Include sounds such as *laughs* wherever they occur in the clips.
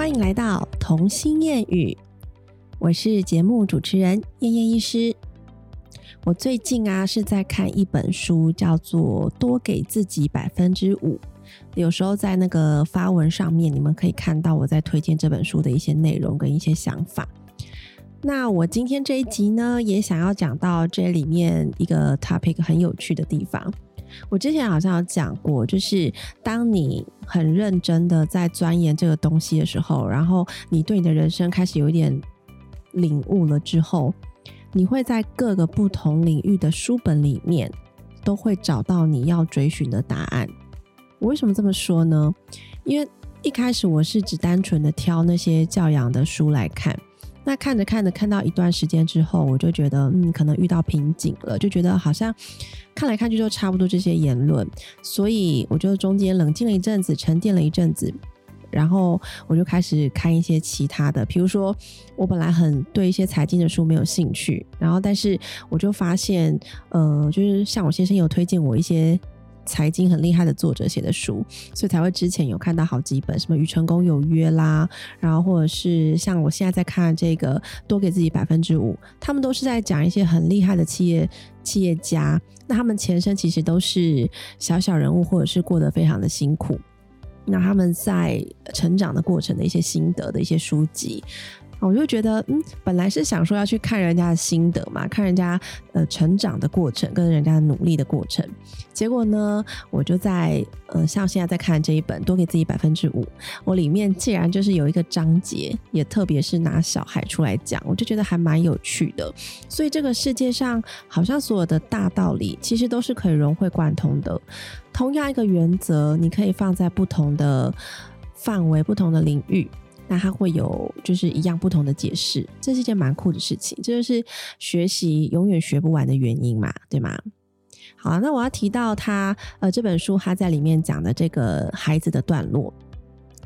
欢迎来到童心谚语，我是节目主持人燕燕医师。我最近啊是在看一本书，叫做《多给自己百分之五》。有时候在那个发文上面，你们可以看到我在推荐这本书的一些内容跟一些想法。那我今天这一集呢，也想要讲到这里面一个 topic 很有趣的地方。我之前好像有讲过，就是当你很认真的在钻研这个东西的时候，然后你对你的人生开始有一点领悟了之后，你会在各个不同领域的书本里面都会找到你要追寻的答案。我为什么这么说呢？因为一开始我是只单纯的挑那些教养的书来看。那看着看着，看到一段时间之后，我就觉得，嗯，可能遇到瓶颈了，就觉得好像看来看去就差不多这些言论，所以我就中间冷静了一阵子，沉淀了一阵子，然后我就开始看一些其他的，比如说我本来很对一些财经的书没有兴趣，然后但是我就发现，呃，就是像我先生有推荐我一些。财经很厉害的作者写的书，所以才会之前有看到好几本，什么《与成功有约》啦，然后或者是像我现在在看这个“多给自己百分之五”，他们都是在讲一些很厉害的企业企业家，那他们前身其实都是小小人物，或者是过得非常的辛苦，那他们在成长的过程的一些心得的一些书籍。我就觉得，嗯，本来是想说要去看人家的心得嘛，看人家呃成长的过程，跟人家努力的过程。结果呢，我就在呃，像现在在看这一本《多给自己百分之五》，我里面既然就是有一个章节，也特别是拿小孩出来讲，我就觉得还蛮有趣的。所以这个世界上，好像所有的大道理，其实都是可以融会贯通的。同样一个原则，你可以放在不同的范围、不同的领域。那它会有就是一样不同的解释，这是一件蛮酷的事情，这就是学习永远学不完的原因嘛，对吗？好，那我要提到他呃这本书他在里面讲的这个孩子的段落，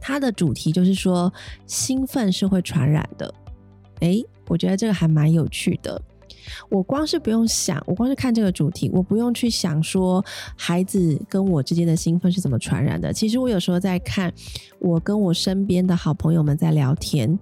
它的主题就是说兴奋是会传染的，诶，我觉得这个还蛮有趣的。我光是不用想，我光是看这个主题，我不用去想说孩子跟我之间的兴奋是怎么传染的。其实我有时候在看，我跟我身边的好朋友们在聊天，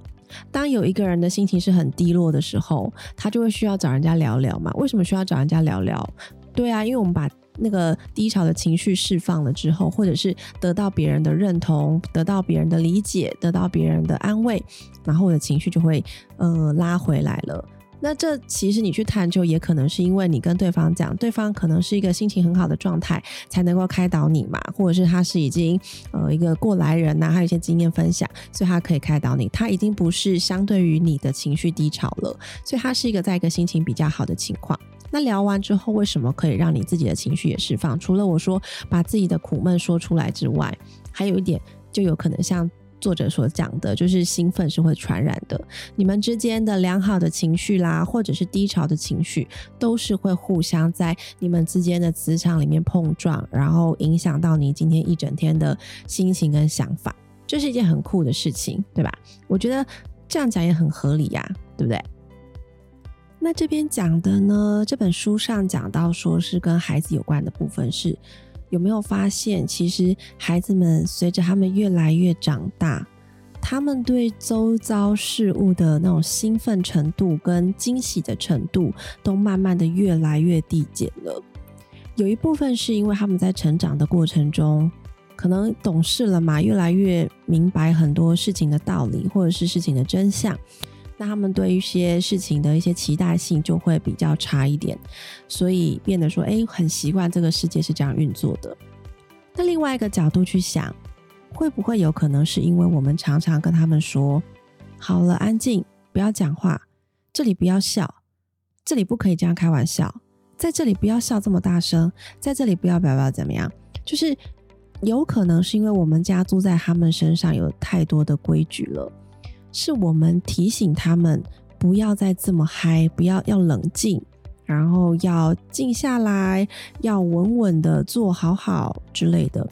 当有一个人的心情是很低落的时候，他就会需要找人家聊聊嘛。为什么需要找人家聊聊？对啊，因为我们把那个低潮的情绪释放了之后，或者是得到别人的认同，得到别人的理解，得到别人的安慰，然后我的情绪就会呃拉回来了。那这其实你去探究，也可能是因为你跟对方讲，对方可能是一个心情很好的状态，才能够开导你嘛，或者是他是已经呃一个过来人呐，还有一些经验分享，所以他可以开导你。他已经不是相对于你的情绪低潮了，所以他是一个在一个心情比较好的情况。那聊完之后，为什么可以让你自己的情绪也释放？除了我说把自己的苦闷说出来之外，还有一点就有可能像。作者所讲的，就是兴奋是会传染的。你们之间的良好的情绪啦，或者是低潮的情绪，都是会互相在你们之间的磁场里面碰撞，然后影响到你今天一整天的心情跟想法。这是一件很酷的事情，对吧？我觉得这样讲也很合理呀，对不对？那这边讲的呢，这本书上讲到说是跟孩子有关的部分是。有没有发现，其实孩子们随着他们越来越长大，他们对周遭事物的那种兴奋程度跟惊喜的程度，都慢慢的越来越递减了。有一部分是因为他们在成长的过程中，可能懂事了嘛，越来越明白很多事情的道理，或者是事情的真相。那他们对一些事情的一些期待性就会比较差一点，所以变得说，哎，很习惯这个世界是这样运作的。那另外一个角度去想，会不会有可能是因为我们常常跟他们说，好了，安静，不要讲话，这里不要笑，这里不可以这样开玩笑，在这里不要笑这么大声，在这里不要不要不要怎么样，就是有可能是因为我们家住在他们身上有太多的规矩了。是我们提醒他们不要再这么嗨，不要要冷静，然后要静下来，要稳稳的做好好之类的。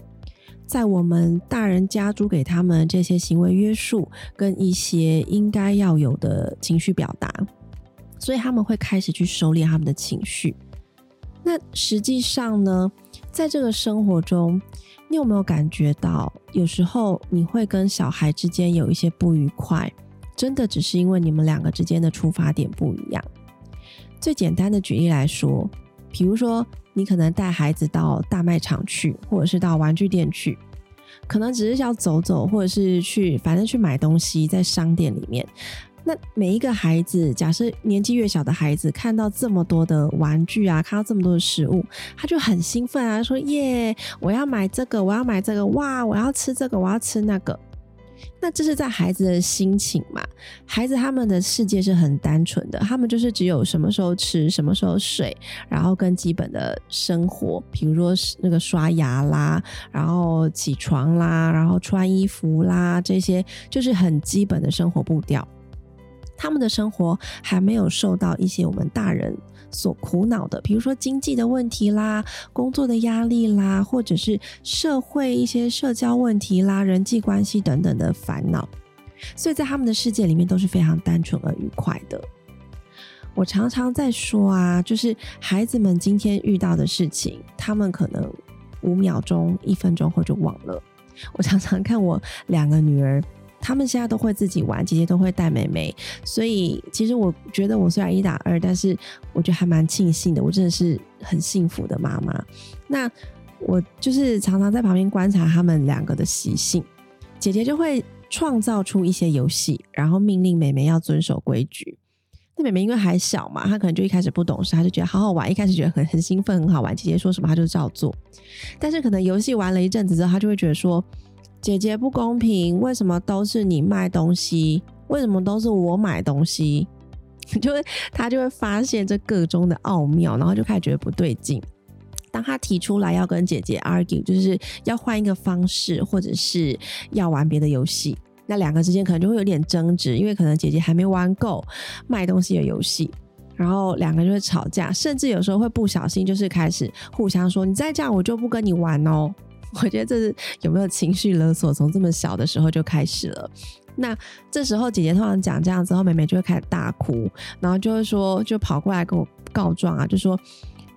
在我们大人加诸给他们这些行为约束跟一些应该要有的情绪表达，所以他们会开始去收敛他们的情绪。那实际上呢，在这个生活中，你有没有感觉到，有时候你会跟小孩之间有一些不愉快，真的只是因为你们两个之间的出发点不一样？最简单的举例来说，比如说你可能带孩子到大卖场去，或者是到玩具店去，可能只是要走走，或者是去反正去买东西，在商店里面。那每一个孩子，假设年纪越小的孩子，看到这么多的玩具啊，看到这么多的食物，他就很兴奋啊，说耶，我要买这个，我要买这个，哇，我要吃这个，我要吃那个。那这是在孩子的心情嘛？孩子他们的世界是很单纯的，他们就是只有什么时候吃，什么时候睡，然后跟基本的生活，比如说那个刷牙啦，然后起床啦，然后穿衣服啦，这些就是很基本的生活步调。他们的生活还没有受到一些我们大人所苦恼的，比如说经济的问题啦、工作的压力啦，或者是社会一些社交问题啦、人际关系等等的烦恼，所以在他们的世界里面都是非常单纯而愉快的。我常常在说啊，就是孩子们今天遇到的事情，他们可能五秒钟、一分钟后就忘了。我常常看我两个女儿。他们现在都会自己玩，姐姐都会带妹妹，所以其实我觉得我虽然一打二，但是我觉得还蛮庆幸的，我真的是很幸福的妈妈。那我就是常常在旁边观察他们两个的习性，姐姐就会创造出一些游戏，然后命令妹妹要遵守规矩。那妹妹因为还小嘛，她可能就一开始不懂事，她就觉得好好玩，一开始觉得很很兴奋，很好玩，姐姐说什么她就照做。但是可能游戏玩了一阵子之后，她就会觉得说。姐姐不公平，为什么都是你卖东西？为什么都是我买东西？*laughs* 就会他就会发现这个中的奥妙，然后就开始觉得不对劲。当他提出来要跟姐姐 argue，就是要换一个方式，或者是要玩别的游戏，那两个之间可能就会有点争执，因为可能姐姐还没玩够卖东西的游戏，然后两个就会吵架，甚至有时候会不小心就是开始互相说：“你再这样，我就不跟你玩哦。”我觉得这是有没有情绪勒索，从这么小的时候就开始了。那这时候姐姐突然讲这样之后，妹妹就会开始大哭，然后就会说，就跑过来跟我告状啊，就说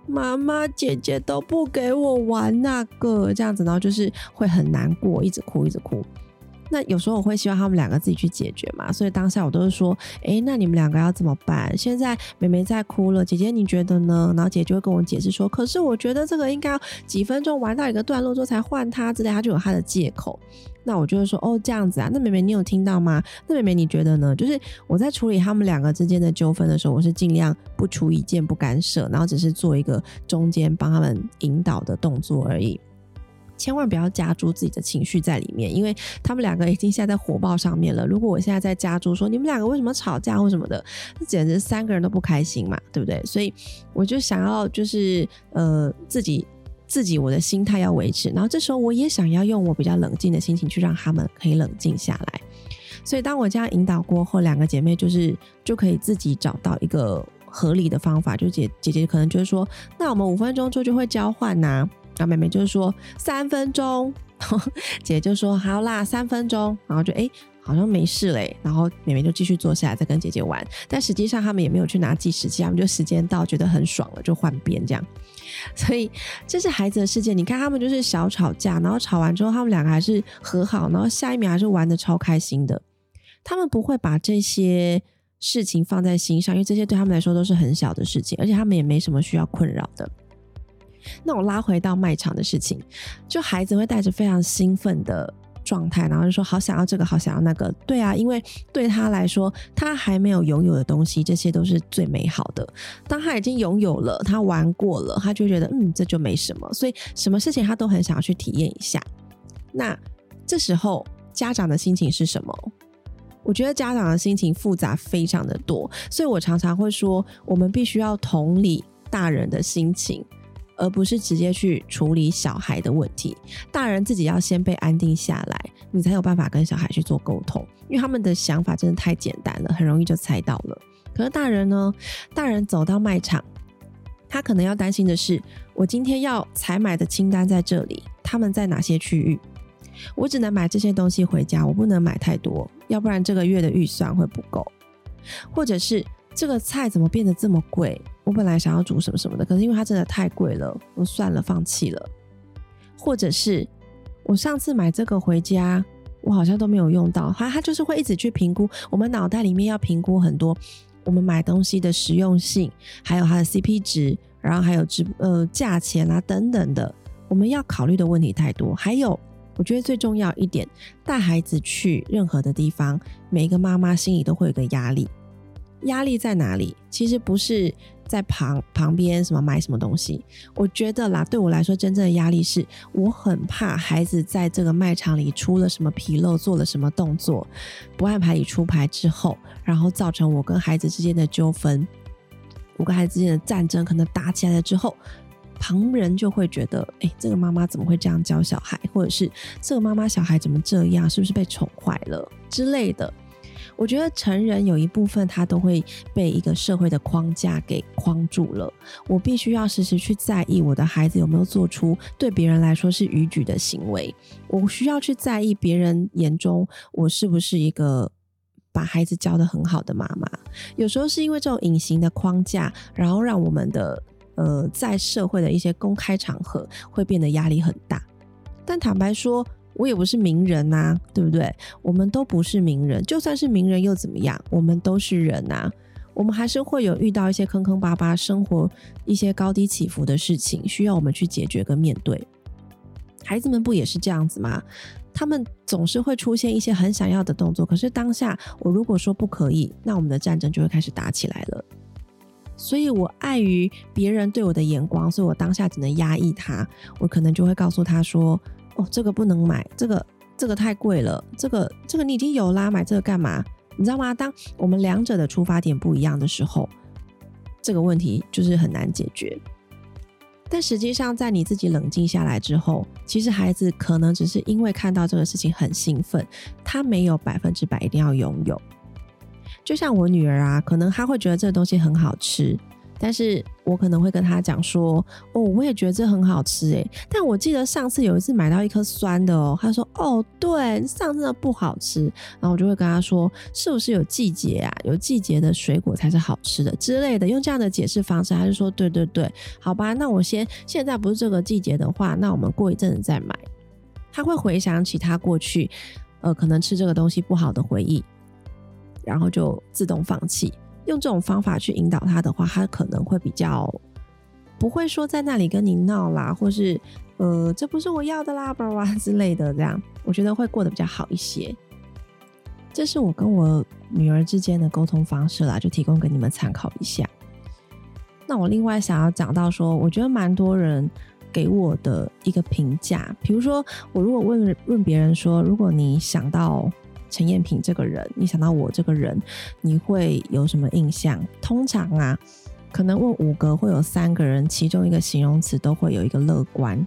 妈妈姐姐都不给我玩那个这样子，然后就是会很难过，一直哭一直哭。那有时候我会希望他们两个自己去解决嘛，所以当下我都是说，哎，那你们两个要怎么办？现在妹妹在哭了，姐姐你觉得呢？然后姐姐就会跟我解释说，可是我觉得这个应该要几分钟玩到一个段落之后才换她之类，她就有她的借口。那我就会说，哦，这样子啊，那妹妹你有听到吗？那妹妹你觉得呢？就是我在处理他们两个之间的纠纷的时候，我是尽量不出意见、不干涉，然后只是做一个中间帮他们引导的动作而已。千万不要加注自己的情绪在里面，因为他们两个已经现在在火爆上面了。如果我现在在加注说你们两个为什么吵架或什么的，那简直三个人都不开心嘛，对不对？所以我就想要就是呃自己自己我的心态要维持，然后这时候我也想要用我比较冷静的心情去让他们可以冷静下来。所以当我这样引导过后，两个姐妹就是就可以自己找到一个合理的方法，就姐姐姐可能就是说，那我们五分钟之后就会交换呐。然后妹妹就说三分钟，*laughs* 姐姐就说好啦，三分钟，然后就哎好像没事嘞，然后妹妹就继续坐下来再跟姐姐玩，但实际上他们也没有去拿计时器，他们就时间到觉得很爽了就换边这样，*laughs* 所以这是孩子的世界。你看他们就是小吵架，然后吵完之后他们两个还是和好，然后下一秒还是玩的超开心的。他们不会把这些事情放在心上，因为这些对他们来说都是很小的事情，而且他们也没什么需要困扰的。那我拉回到卖场的事情，就孩子会带着非常兴奋的状态，然后就说好想要这个，好想要那个。对啊，因为对他来说，他还没有拥有的东西，这些都是最美好的。当他已经拥有了，他玩过了，他就觉得嗯，这就没什么。所以什么事情他都很想要去体验一下。那这时候家长的心情是什么？我觉得家长的心情复杂非常的多，所以我常常会说，我们必须要同理大人的心情。而不是直接去处理小孩的问题，大人自己要先被安定下来，你才有办法跟小孩去做沟通。因为他们的想法真的太简单了，很容易就猜到了。可是大人呢？大人走到卖场，他可能要担心的是：我今天要采买的清单在这里，他们在哪些区域？我只能买这些东西回家，我不能买太多，要不然这个月的预算会不够，或者是。这个菜怎么变得这么贵？我本来想要煮什么什么的，可是因为它真的太贵了，我算了，放弃了。或者是我上次买这个回家，我好像都没有用到。它它就是会一直去评估，我们脑袋里面要评估很多我们买东西的实用性，还有它的 CP 值，然后还有值呃价钱啊等等的，我们要考虑的问题太多。还有，我觉得最重要一点，带孩子去任何的地方，每一个妈妈心里都会有个压力。压力在哪里？其实不是在旁旁边什么买什么东西。我觉得啦，对我来说，真正的压力是我很怕孩子在这个卖场里出了什么纰漏，做了什么动作，不按牌理出牌之后，然后造成我跟孩子之间的纠纷，我跟孩子之间的战争，可能打起来了之后，旁人就会觉得，哎，这个妈妈怎么会这样教小孩，或者是这个妈妈小孩怎么这样，是不是被宠坏了之类的。我觉得成人有一部分他都会被一个社会的框架给框住了。我必须要时时去在意我的孩子有没有做出对别人来说是逾矩的行为。我需要去在意别人眼中我是不是一个把孩子教的很好的妈妈。有时候是因为这种隐形的框架，然后让我们的呃在社会的一些公开场合会变得压力很大。但坦白说。我也不是名人呐，对不对？我们都不是名人，就算是名人又怎么样？我们都是人呐，我们还是会有遇到一些坑坑巴巴、生活一些高低起伏的事情，需要我们去解决跟面对。孩子们不也是这样子吗？他们总是会出现一些很想要的动作，可是当下我如果说不可以，那我们的战争就会开始打起来了。所以我碍于别人对我的眼光，所以我当下只能压抑他，我可能就会告诉他说。哦，这个不能买，这个这个太贵了，这个这个你已经有啦，买这个干嘛？你知道吗？当我们两者的出发点不一样的时候，这个问题就是很难解决。但实际上，在你自己冷静下来之后，其实孩子可能只是因为看到这个事情很兴奋，他没有百分之百一定要拥有。就像我女儿啊，可能她会觉得这个东西很好吃。但是我可能会跟他讲说，哦，我也觉得这很好吃诶。但我记得上次有一次买到一颗酸的哦，他说，哦，对，上次的不好吃。然后我就会跟他说，是不是有季节啊？有季节的水果才是好吃的之类的，用这样的解释方式，他就说，对对对，好吧，那我先现在不是这个季节的话，那我们过一阵子再买。他会回想起他过去，呃，可能吃这个东西不好的回忆，然后就自动放弃。用这种方法去引导他的话，他可能会比较不会说在那里跟你闹啦，或是呃这不是我要的啦，巴拉之类的，这样我觉得会过得比较好一些。这是我跟我女儿之间的沟通方式啦，就提供给你们参考一下。那我另外想要讲到说，我觉得蛮多人给我的一个评价，比如说我如果问问别人说，如果你想到。陈燕萍这个人，你想到我这个人，你会有什么印象？通常啊，可能问五个，会有三个人，其中一个形容词都会有一个乐观。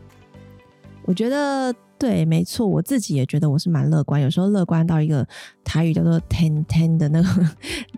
我觉得。对，没错，我自己也觉得我是蛮乐观，有时候乐观到一个台语叫做 “ten ten” 的那个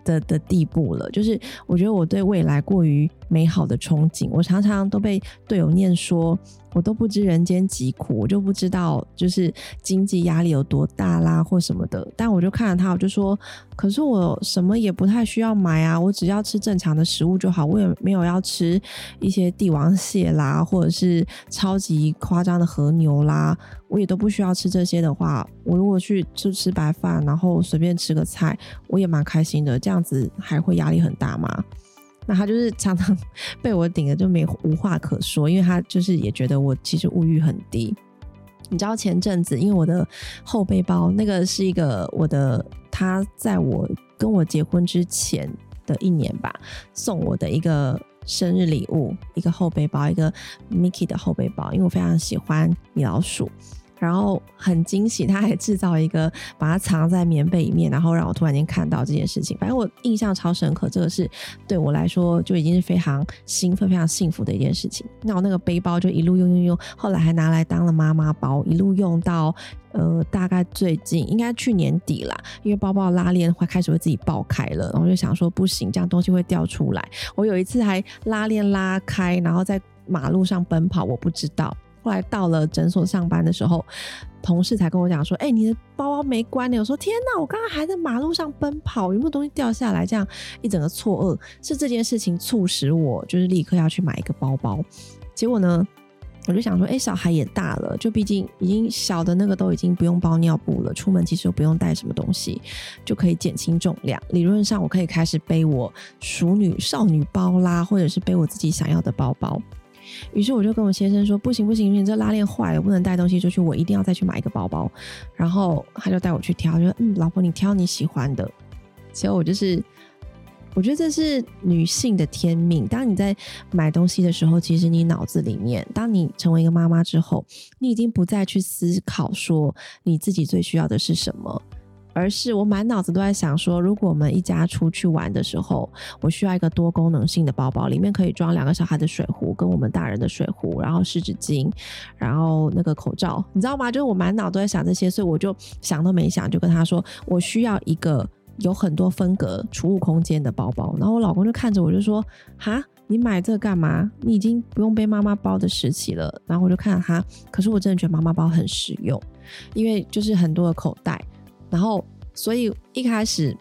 的的地步了。就是我觉得我对未来过于美好的憧憬，我常常都被队友念说，我都不知人间疾苦，我就不知道就是经济压力有多大啦，或什么的。但我就看着他，我就说，可是我什么也不太需要买啊，我只要吃正常的食物就好，我也没有要吃一些帝王蟹啦，或者是超级夸张的和牛啦。我也都不需要吃这些的话，我如果去就吃白饭，然后随便吃个菜，我也蛮开心的。这样子还会压力很大吗？那他就是 *laughs* 常常被我顶的就没无话可说，因为他就是也觉得我其实物欲很低。你知道前阵子，因为我的后背包那个是一个我的，他在我跟我结婚之前的一年吧，送我的一个。生日礼物，一个后背包，一个 Mickey 的后背包，因为我非常喜欢米老鼠。然后很惊喜，他还制造一个把它藏在棉被里面，然后让我突然间看到这件事情。反正我印象超深刻，这个是对我来说就已经是非常兴奋、非常幸福的一件事情。那我那个背包就一路用用用，后来还拿来当了妈妈包，一路用到呃大概最近应该去年底啦，因为包包拉链会开始会自己爆开了，然后就想说不行，这样东西会掉出来。我有一次还拉链拉开，然后在马路上奔跑，我不知道。后来到了诊所上班的时候，同事才跟我讲说：“哎，你的包包没关呢。”我说：“天哪，我刚刚还在马路上奔跑，有没有东西掉下来？”这样一整个错愕，是这件事情促使我就是立刻要去买一个包包。结果呢，我就想说，哎，小孩也大了，就毕竟已经小的那个都已经不用包尿布了，出门其实又不用带什么东西，就可以减轻重量。理论上，我可以开始背我熟女少女包啦，或者是背我自己想要的包包。于是我就跟我先生说：“不行不行，你这拉链坏了，不能带东西出去，我一定要再去买一个包包。”然后他就带我去挑，说：“嗯，老婆，你挑你喜欢的。”其实我就是，我觉得这是女性的天命。当你在买东西的时候，其实你脑子里面，当你成为一个妈妈之后，你已经不再去思考说你自己最需要的是什么。而是我满脑子都在想说，如果我们一家出去玩的时候，我需要一个多功能性的包包，里面可以装两个小孩的水壶，跟我们大人的水壶，然后湿纸巾，然后那个口罩，你知道吗？就是我满脑都在想这些，所以我就想都没想，就跟他说，我需要一个有很多分隔储物空间的包包。然后我老公就看着我就说，哈，你买这干嘛？你已经不用背妈妈包的时期了。然后我就看他，可是我真的觉得妈妈包很实用，因为就是很多的口袋。然后，所以一开始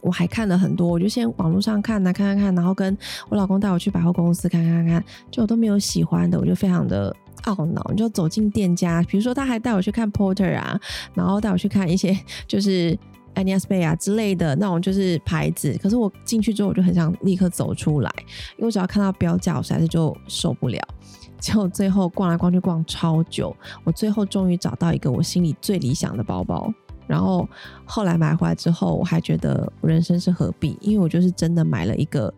我还看了很多，我就先网络上看啊，看看看，然后跟我老公带我去百货公司看看看，就我都没有喜欢的，我就非常的懊恼。你就走进店家，比如说他还带我去看 Porter 啊，然后带我去看一些 *laughs* 就是 Anias Bay 啊之类的那种就是牌子，可是我进去之后我就很想立刻走出来，因为我只要看到标价，我实在是就受不了。*laughs* 结果最后逛来逛去逛超久，我最后终于找到一个我心里最理想的包包。然后后来买回来之后，我还觉得人生是何必？因为我就是真的买了一个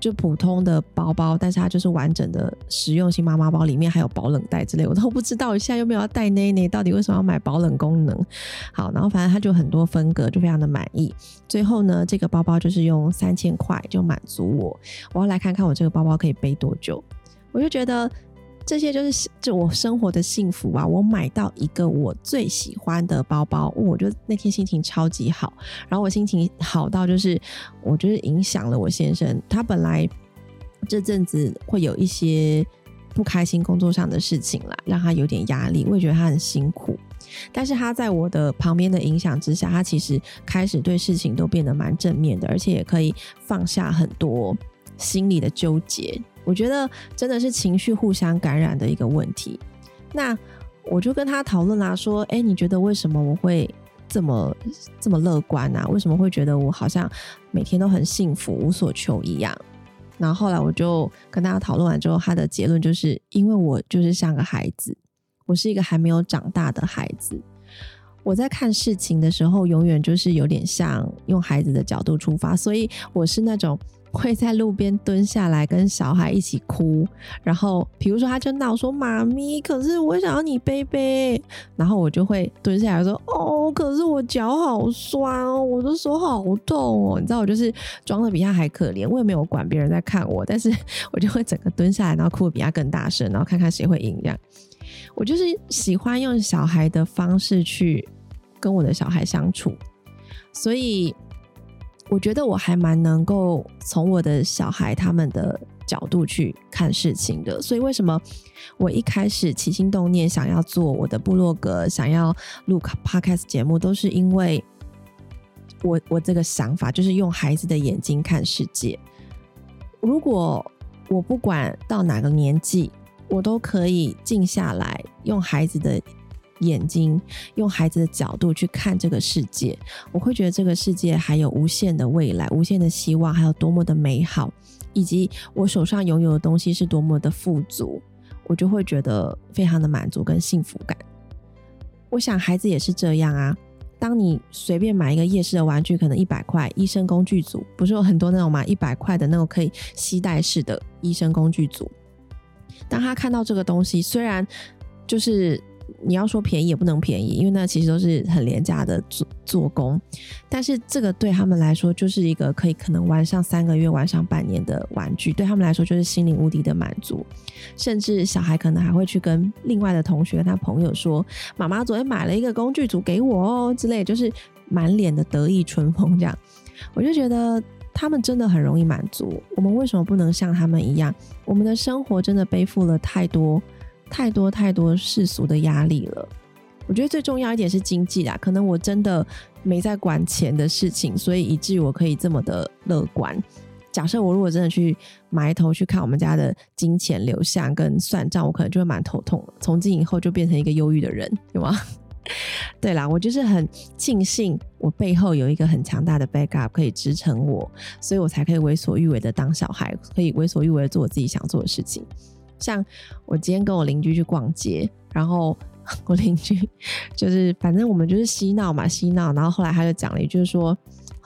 就普通的包包，但是它就是完整的实用性妈妈包，里面还有保冷袋之类，我都不知道现在有没有要带内内，到底为什么要买保冷功能？好，然后反正它就很多风格，就非常的满意。最后呢，这个包包就是用三千块就满足我。我要来看看我这个包包可以背多久，我就觉得。这些就是就我生活的幸福啊！我买到一个我最喜欢的包包，我觉得那天心情超级好。然后我心情好到就是，我觉得影响了我先生。他本来这阵子会有一些不开心工作上的事情啦，让他有点压力。我也觉得他很辛苦，但是他在我的旁边的影响之下，他其实开始对事情都变得蛮正面的，而且也可以放下很多心里的纠结。我觉得真的是情绪互相感染的一个问题。那我就跟他讨论啦，说：“哎，你觉得为什么我会这么这么乐观啊？为什么会觉得我好像每天都很幸福、无所求一样？”然后后来我就跟大家讨论完之后，他的结论就是：因为我就是像个孩子，我是一个还没有长大的孩子。我在看事情的时候，永远就是有点像用孩子的角度出发，所以我是那种。会在路边蹲下来跟小孩一起哭，然后比如说他就闹说：“妈咪，可是我想要你背背。”然后我就会蹲下来说：“哦，可是我脚好酸哦，我的手好痛哦。”你知道我就是装的比他还可怜，我也没有管别人在看我，但是我就会整个蹲下来，然后哭的比他更大声，然后看看谁会赢。这样，我就是喜欢用小孩的方式去跟我的小孩相处，所以。我觉得我还蛮能够从我的小孩他们的角度去看事情的，所以为什么我一开始起心动念想要做我的部落格，想要录 podcast 节目，都是因为我我这个想法就是用孩子的眼睛看世界。如果我不管到哪个年纪，我都可以静下来用孩子的。眼睛用孩子的角度去看这个世界，我会觉得这个世界还有无限的未来、无限的希望，还有多么的美好，以及我手上拥有的东西是多么的富足，我就会觉得非常的满足跟幸福感。我想孩子也是这样啊。当你随便买一个夜市的玩具，可能一百块，医生工具组不是有很多那种吗？一百块的那种可以携带式的医生工具组。当他看到这个东西，虽然就是。你要说便宜也不能便宜，因为那其实都是很廉价的做做工。但是这个对他们来说就是一个可以可能玩上三个月、玩上半年的玩具，对他们来说就是心灵无敌的满足。甚至小孩可能还会去跟另外的同学、他朋友说：“妈妈昨天买了一个工具组给我哦”之类，就是满脸的得意春风。这样，我就觉得他们真的很容易满足。我们为什么不能像他们一样？我们的生活真的背负了太多。太多太多世俗的压力了，我觉得最重要一点是经济啦。可能我真的没在管钱的事情，所以以至于我可以这么的乐观。假设我如果真的去埋头去看我们家的金钱流向跟算账，我可能就会蛮头痛的。从今以后就变成一个忧郁的人，有吗？*laughs* 对啦，我就是很庆幸我背后有一个很强大的 backup 可以支撑我，所以我才可以为所欲为的当小孩，可以为所欲为的做我自己想做的事情。像我今天跟我邻居去逛街，然后我邻居就是反正我们就是嬉闹嘛，嬉闹，然后后来他就讲了一句说。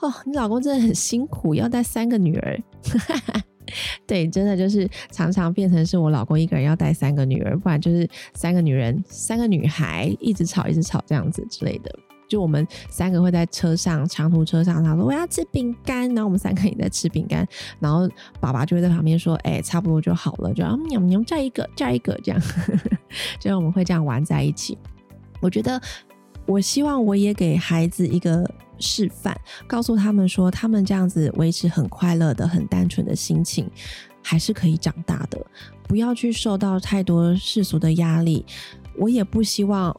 哦，你老公真的很辛苦，要带三个女儿。*laughs* 对，真的就是常常变成是我老公一个人要带三个女儿，不然就是三个女人、三个女孩一直吵、一直吵这样子之类的。就我们三个会在车上长途车上，他说我要吃饼干，然后我们三个也在吃饼干，然后爸爸就会在旁边说：“哎，差不多就好了，就喵喵再一个，再一个这样。*laughs* ”就我们会这样玩在一起。我觉得，我希望我也给孩子一个。示范，告诉他们说，他们这样子维持很快乐的、很单纯的心情，还是可以长大的。不要去受到太多世俗的压力。我也不希望，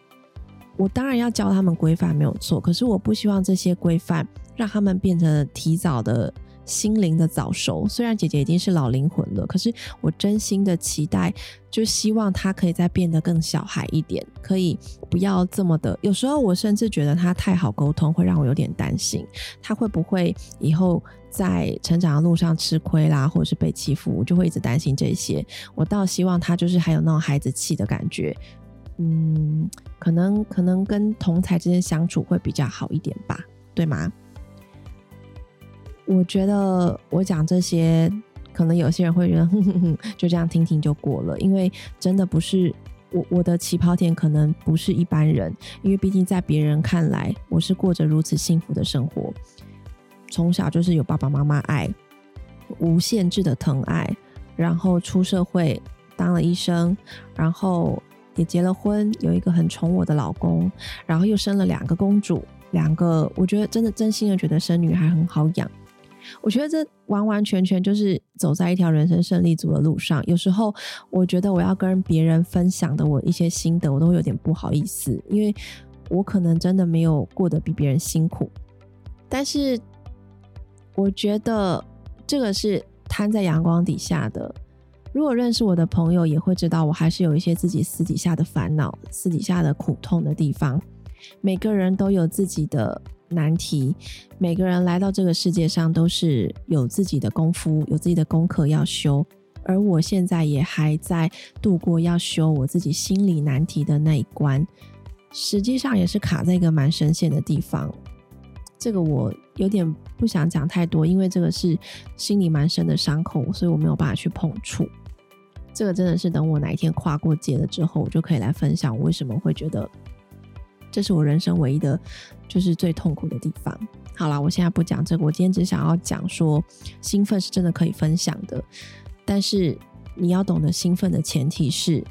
我当然要教他们规范没有错，可是我不希望这些规范让他们变成提早的。心灵的早熟，虽然姐姐已经是老灵魂了，可是我真心的期待，就希望她可以再变得更小孩一点，可以不要这么的。有时候我甚至觉得她太好沟通，会让我有点担心，她会不会以后在成长的路上吃亏啦，或者是被欺负，我就会一直担心这些。我倒希望她就是还有那种孩子气的感觉，嗯，可能可能跟同才之间相处会比较好一点吧，对吗？我觉得我讲这些，可能有些人会觉得哼哼哼，*laughs* 就这样听听就过了。因为真的不是我我的起跑点，可能不是一般人。因为毕竟在别人看来，我是过着如此幸福的生活，从小就是有爸爸妈妈爱，无限制的疼爱，然后出社会当了医生，然后也结了婚，有一个很宠我的老公，然后又生了两个公主，两个我觉得真的真心的觉得生女孩很好养。我觉得这完完全全就是走在一条人生胜利组的路上。有时候我觉得我要跟别人分享的我一些心得，我都有点不好意思，因为我可能真的没有过得比别人辛苦。但是我觉得这个是摊在阳光底下的。如果认识我的朋友也会知道，我还是有一些自己私底下的烦恼、私底下的苦痛的地方。每个人都有自己的。难题，每个人来到这个世界上都是有自己的功夫，有自己的功课要修。而我现在也还在度过要修我自己心理难题的那一关，实际上也是卡在一个蛮深陷的地方。这个我有点不想讲太多，因为这个是心里蛮深的伤口，所以我没有办法去碰触。这个真的是等我哪一天跨过界了之后，我就可以来分享我为什么会觉得。这是我人生唯一的，就是最痛苦的地方。好了，我现在不讲这个，我今天只想要讲说，兴奋是真的可以分享的，但是你要懂得兴奋的前提是，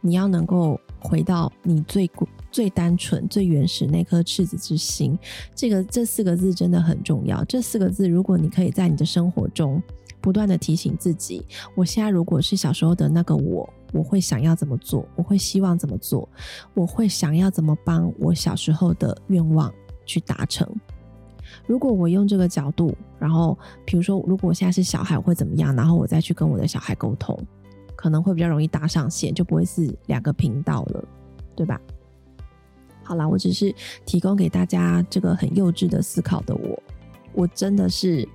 你要能够回到你最最单纯、最原始那颗赤子之心。这个这四个字真的很重要。这四个字，如果你可以在你的生活中不断的提醒自己，我现在如果是小时候的那个我。我会想要怎么做？我会希望怎么做？我会想要怎么帮我小时候的愿望去达成？如果我用这个角度，然后比如说，如果我现在是小孩，我会怎么样？然后我再去跟我的小孩沟通，可能会比较容易搭上线，就不会是两个频道了，对吧？好啦，我只是提供给大家这个很幼稚的思考的我，我真的是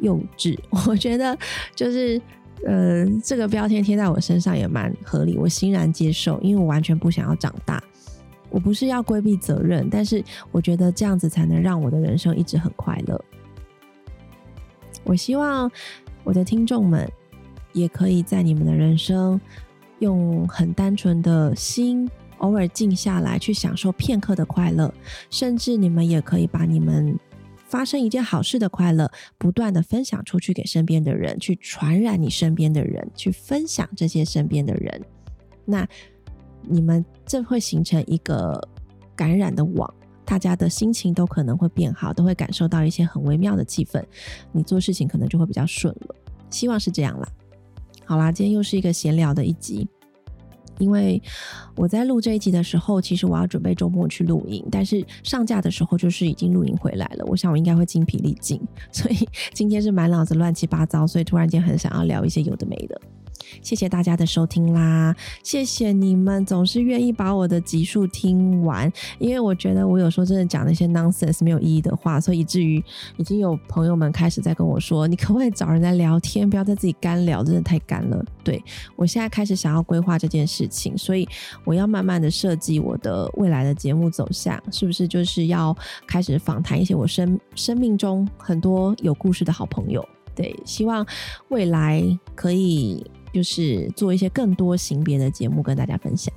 幼稚，*laughs* 我觉得就是。呃，这个标签贴在我身上也蛮合理，我欣然接受，因为我完全不想要长大。我不是要规避责任，但是我觉得这样子才能让我的人生一直很快乐。我希望我的听众们也可以在你们的人生用很单纯的心，偶尔静下来去享受片刻的快乐，甚至你们也可以把你们。发生一件好事的快乐，不断的分享出去给身边的人，去传染你身边的人，去分享这些身边的人，那你们这会形成一个感染的网，大家的心情都可能会变好，都会感受到一些很微妙的气氛，你做事情可能就会比较顺了。希望是这样啦。好啦，今天又是一个闲聊的一集。因为我在录这一集的时候，其实我要准备周末去录音，但是上架的时候就是已经录音回来了。我想我应该会精疲力尽，所以今天是满脑子乱七八糟，所以突然间很想要聊一些有的没的。谢谢大家的收听啦！谢谢你们总是愿意把我的集数听完，因为我觉得我有时候真的讲那些 nonsense 没有意义的话，所以以至于已经有朋友们开始在跟我说：“你可不可以找人来聊天，不要再自己干聊，真的太干了。”对我现在开始想要规划这件事情，所以我要慢慢的设计我的未来的节目走向，是不是就是要开始访谈一些我生生命中很多有故事的好朋友？对，希望未来可以。就是做一些更多型别的节目跟大家分享。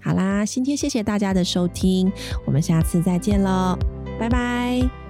好啦，今天谢谢大家的收听，我们下次再见喽，拜拜。